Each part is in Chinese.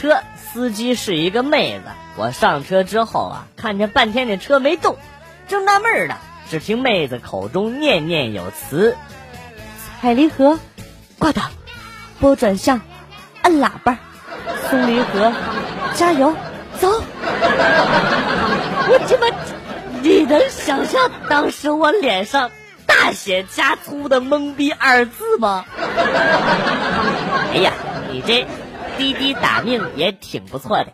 车，司机是一个妹子。我上车之后啊，看见半天这车没动，正纳闷呢，只听妹子口中念念有词：“踩离合，挂档，拨转向，按喇叭，松离合，加油，走。”我他妈，你能想象当时我脸上大写加粗的懵逼二字吗？哎呀，你这滴滴打命也挺不错的。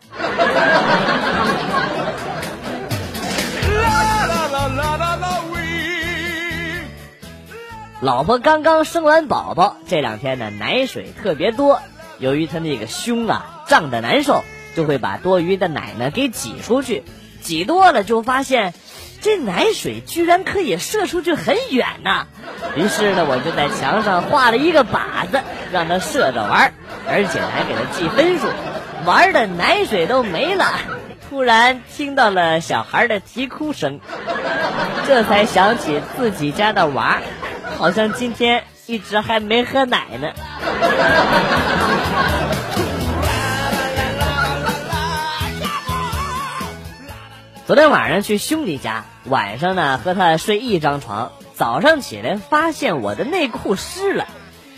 老婆刚刚生完宝宝，这两天呢奶水特别多，由于她那个胸啊胀得难受，就会把多余的奶呢给挤出去，挤多了就发现这奶水居然可以射出去很远呐。于是呢，我就在墙上画了一个靶子，让他射着玩，而且还给他记分数，玩的奶水都没了。突然听到了小孩的啼哭声，这才想起自己家的娃。好像今天一直还没喝奶呢。昨天晚上去兄弟家，晚上呢和他睡一张床，早上起来发现我的内裤湿了，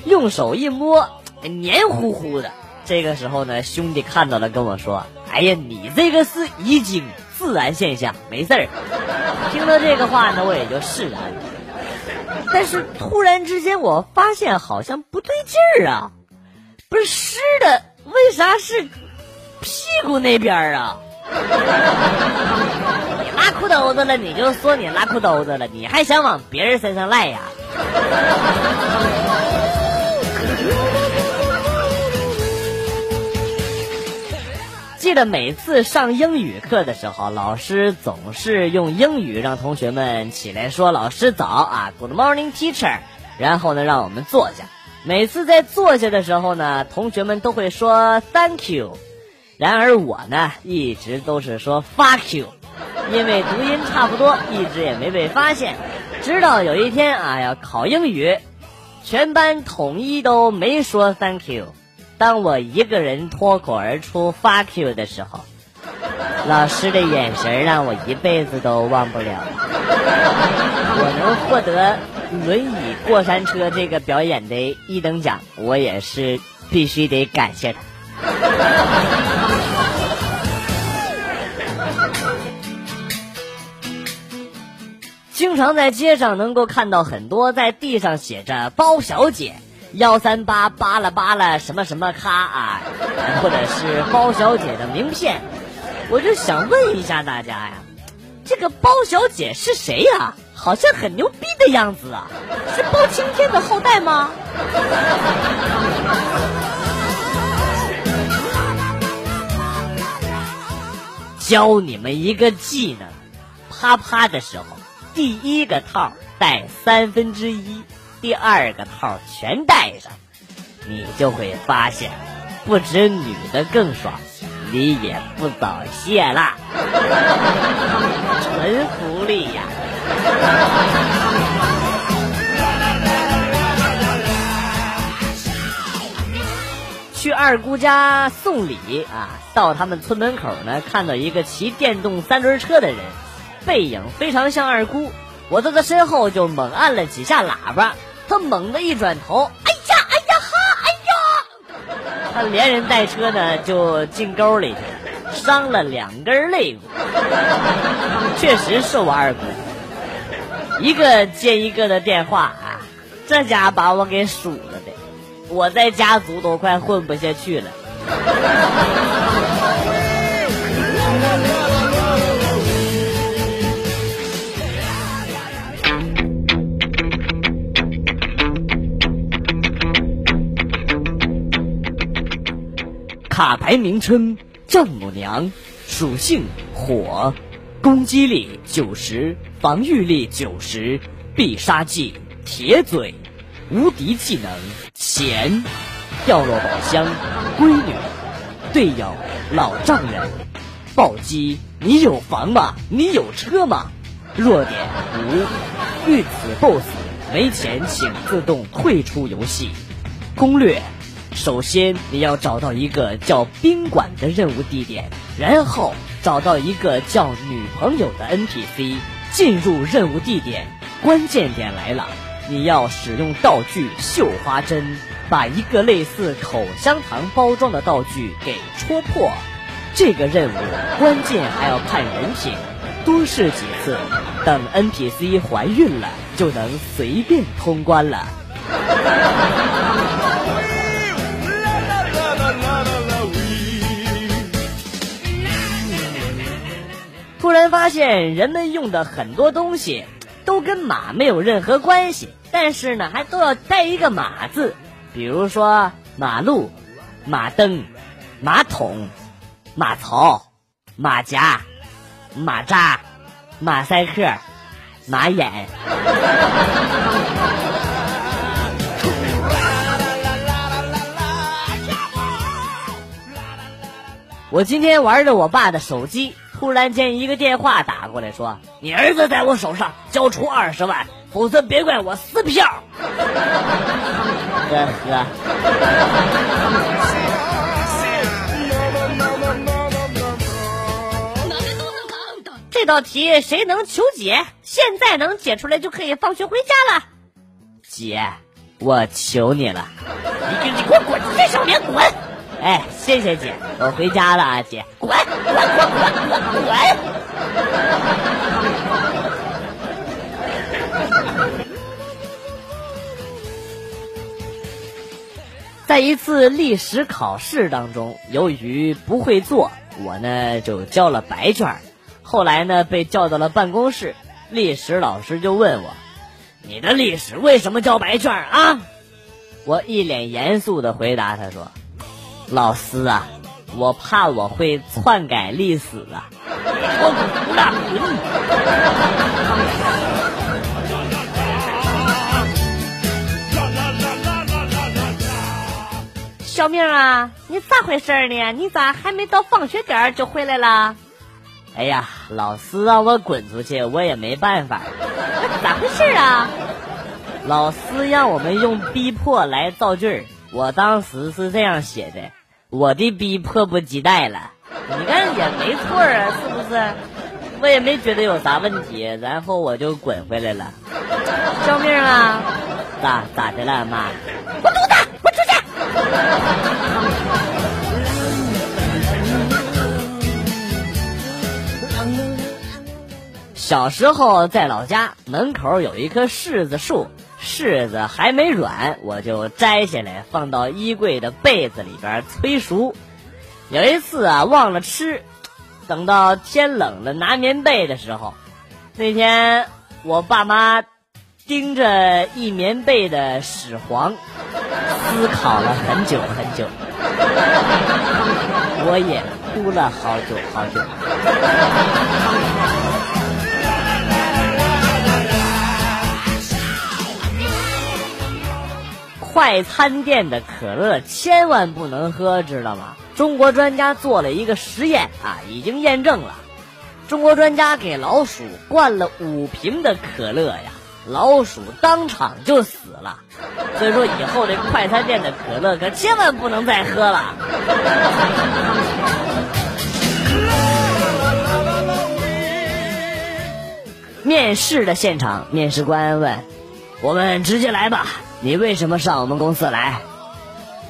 用手一摸，黏糊糊的。这个时候呢，兄弟看到了跟我说：“哎呀，你这个是遗精，自然现象，没事儿。”听到这个话呢，我也就释然了。但是突然之间，我发现好像不对劲儿啊！不是湿的，为啥是屁股那边啊？你拉裤兜子了，你就说你拉裤兜子了，你还想往别人身上赖呀？记得每次上英语课的时候，老师总是用英语让同学们起来说“老师早”啊，“Good morning, teacher”，然后呢让我们坐下。每次在坐下的时候呢，同学们都会说 “Thank you”，然而我呢一直都是说 “Fuck you”，因为读音差不多，一直也没被发现。直到有一天啊要考英语，全班统一都没说 “Thank you”。当我一个人脱口而出 “fuck you” 的时候，老师的眼神让我一辈子都忘不了。我能获得轮椅过山车这个表演的一等奖，我也是必须得感谢他。经常在街上能够看到很多在地上写着“包小姐”。幺三八扒拉扒拉什么什么咖啊，或者是包小姐的名片，我就想问一下大家呀，这个包小姐是谁呀？好像很牛逼的样子啊，是包青天的后代吗？教你们一个技能，啪啪的时候，第一个套带三分之一。第二个套全带上，你就会发现，不止女的更爽，你也不早泄了，纯福利呀！去二姑家送礼啊，到他们村门口呢，看到一个骑电动三轮车的人，背影非常像二姑，我在他身后就猛按了几下喇叭。他猛地一转头，哎呀，哎呀哈，哎呀！他连人带车呢就进沟里去了，伤了两根肋骨。确实是我二姑，一个接一个的电话啊，这家把我给数了的，我在家族都快混不下去了。卡牌名称：丈母娘，属性火，攻击力九十，防御力九十，必杀技铁嘴，无敌技能钱，掉落宝箱闺女，队友老丈人，暴击你有房吗？你有车吗？弱点无，遇此 BOSS 没钱请自动退出游戏。攻略。首先你要找到一个叫宾馆的任务地点，然后找到一个叫女朋友的 NPC，进入任务地点。关键点来了，你要使用道具绣花针，把一个类似口香糖包装的道具给戳破。这个任务关键还要看人品，多试几次，等 NPC 怀孕了，就能随便通关了。突然发现，人们用的很多东西都跟马没有任何关系，但是呢，还都要带一个“马”字，比如说马路、马灯、马桶、马槽、马甲、马扎、马赛克、马眼。我今天玩着我爸的手机，突然间一个电话打过来，说：“你儿子在我手上，交出二十万，否则别怪我撕票。”呵呵。这道题谁能求解？现在能解出来就可以放学回家了。姐，我求你了，你你给我滚出去，小莲滚！哎，谢谢姐，我回家了啊，姐，滚滚滚滚滚！在一次历史考试当中，由于不会做，我呢就交了白卷儿。后来呢被叫到了办公室，历史老师就问我：“你的历史为什么交白卷儿啊？”我一脸严肃的回答他说。老师啊，我怕我会篡改历史啊！我滚了，小明啊，你咋回事呢？你咋还没到放学点就回来了？哎呀，老师让我滚出去，我也没办法。咋回事啊？老师让我们用逼迫来造句我当时是这样写的。我的逼迫不及待了，你看也没错啊，是不是？我也没觉得有啥问题，然后我就滚回来了。救命啊！咋咋的了，妈？滚犊子！滚出去！小时候在老家门口有一棵柿子树。柿子还没软，我就摘下来放到衣柜的被子里边催熟。有一次啊，忘了吃，等到天冷了拿棉被的时候，那天我爸妈盯着一棉被的屎黄，思考了很久很久，我也哭了好久好久。快餐店的可乐千万不能喝，知道吗？中国专家做了一个实验啊，已经验证了。中国专家给老鼠灌了五瓶的可乐呀，老鼠当场就死了。所以说以后这快餐店的可乐可千万不能再喝了。面试的现场，面试官问：“我们直接来吧。”你为什么上我们公司来？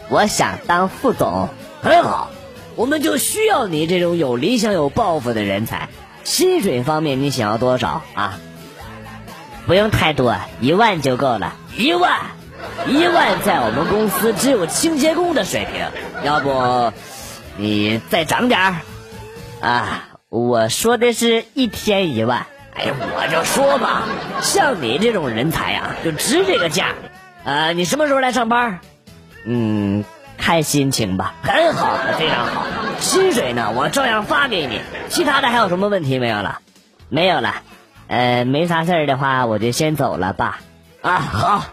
我想当副总，很好，我们就需要你这种有理想、有抱负的人才。薪水方面，你想要多少啊？不用太多，一万就够了。一万，一万在我们公司只有清洁工的水平，要不你再涨点儿？啊，我说的是一天一万。哎呀，我就说吧，像你这种人才呀，就值这个价。呃，你什么时候来上班？嗯，看心情吧。很好，非常好。薪水呢，我照样发给你。其他的还有什么问题没有了？没有了。呃，没啥事儿的话，我就先走了吧。啊，好。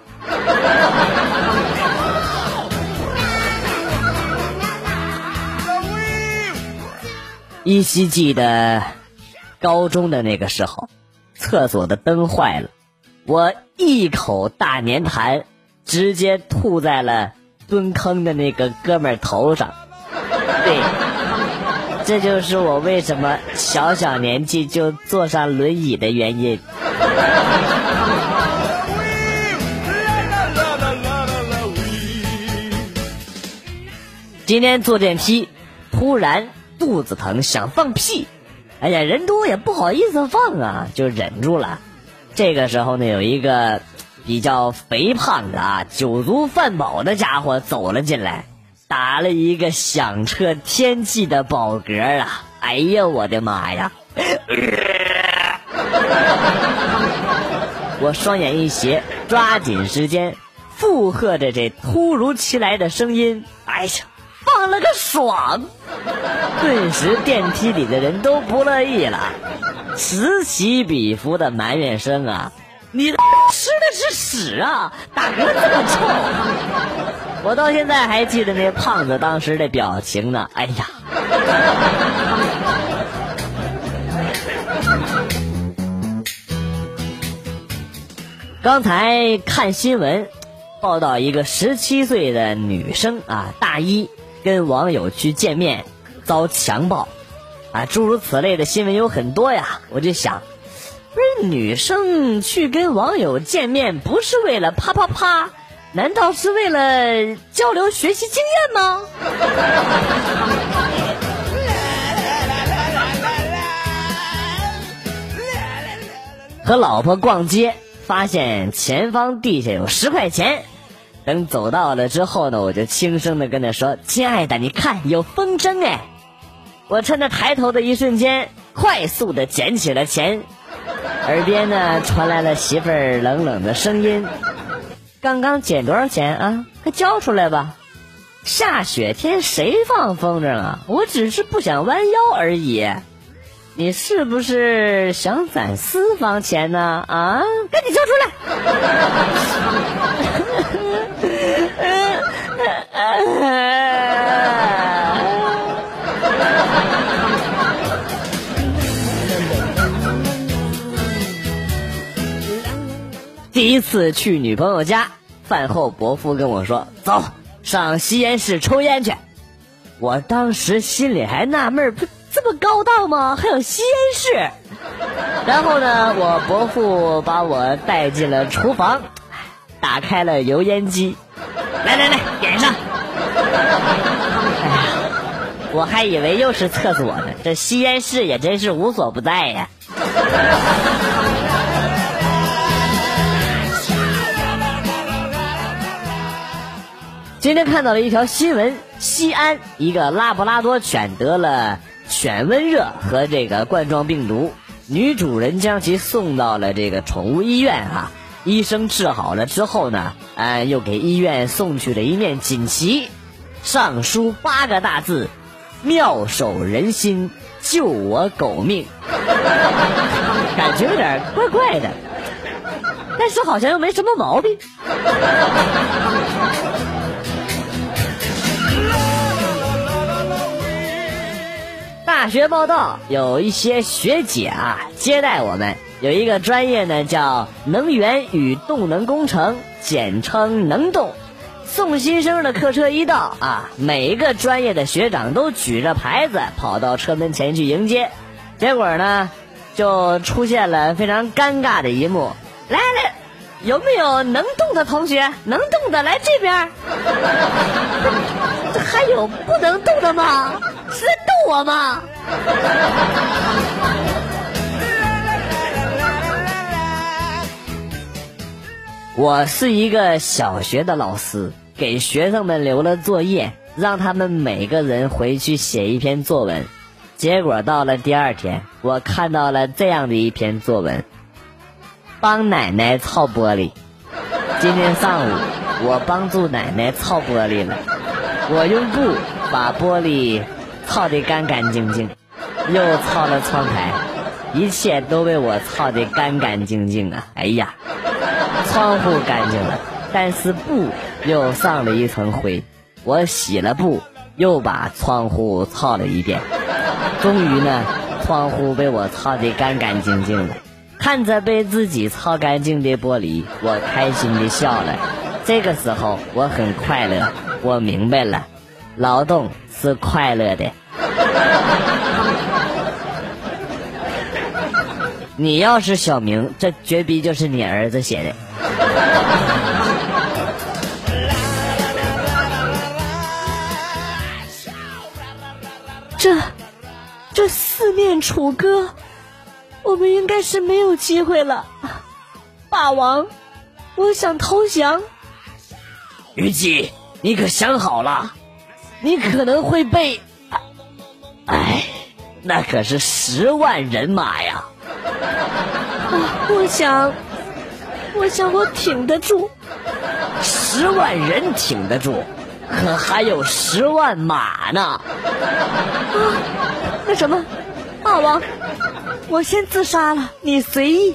依稀记得高中的那个时候，厕所的灯坏了，我一口大粘痰。直接吐在了蹲坑的那个哥们儿头上。对，这就是我为什么小小年纪就坐上轮椅的原因。今天坐电梯，突然肚子疼，想放屁。哎呀，人多也不好意思放啊，就忍住了。这个时候呢，有一个比较肥胖的啊，酒足饭饱的家伙走了进来，打了一个响彻天际的饱嗝啊！哎呀，我的妈呀！我双眼一斜，抓紧时间附和着这突如其来的声音。哎呀！放了个爽，顿时电梯里的人都不乐意了，此起彼伏的埋怨声啊！你是 屎啊！打嗝这么臭！我到现在还记得那胖子当时的表情呢。哎呀！刚才看新闻，报道一个十七岁的女生啊，大一。跟网友去见面，遭强暴，啊，诸如此类的新闻有很多呀。我就想，不是女生去跟网友见面，不是为了啪啪啪，难道是为了交流学习经验吗？和老婆逛街，发现前方地下有十块钱。等走到了之后呢，我就轻声的跟他说：“亲爱的，你看有风筝哎！”我趁她抬头的一瞬间，快速的捡起了钱，耳边呢传来了媳妇儿冷冷的声音：“刚刚捡多少钱啊？快交出来吧！下雪天谁放风筝啊？我只是不想弯腰而已。你是不是想攒私房钱呢？啊，赶紧交出来！”次去女朋友家，饭后伯父跟我说：“走上吸烟室抽烟去。”我当时心里还纳闷不这么高档吗？还有吸烟室？然后呢，我伯父把我带进了厨房，打开了油烟机。来来来，点上！哎呀，我还以为又是厕所呢，这吸烟室也真是无所不在呀。今天看到了一条新闻，西安一个拉布拉多犬得了犬瘟热和这个冠状病毒，女主人将其送到了这个宠物医院啊。医生治好了之后呢，呃，又给医院送去了一面锦旗，上书八个大字：“妙手仁心，救我狗命。”感觉有点怪怪的，但是好像又没什么毛病。大学报道，有一些学姐啊接待我们。有一个专业呢，叫能源与动能工程，简称能动。送新生的客车一到啊，每一个专业的学长都举着牌子跑到车门前去迎接。结果呢，就出现了非常尴尬的一幕。来来，有没有能动的同学？能动的来这边。这 还有不能动的吗？我吗？我是一个小学的老师，给学生们留了作业，让他们每个人回去写一篇作文。结果到了第二天，我看到了这样的一篇作文：帮奶奶擦玻璃。今天上午，我帮助奶奶擦玻璃了，我用布把玻璃擦得干干净净，又擦了窗台，一切都被我擦得干干净净啊！哎呀！窗户干净了，但是布又上了一层灰。我洗了布，又把窗户擦了一遍。终于呢，窗户被我擦得干干净净了。看着被自己擦干净的玻璃，我开心的笑了。这个时候我很快乐，我明白了，劳动是快乐的。你要是小明，这绝逼就是你儿子写的。这，这四面楚歌，我们应该是没有机会了。霸王，我想投降。虞姬，你可想好了？你可能会被……哎，那可是十万人马呀！我想，我想我挺得住。十万人挺得住，可还有十万马呢。啊，那什么，霸王，我先自杀了，你随意。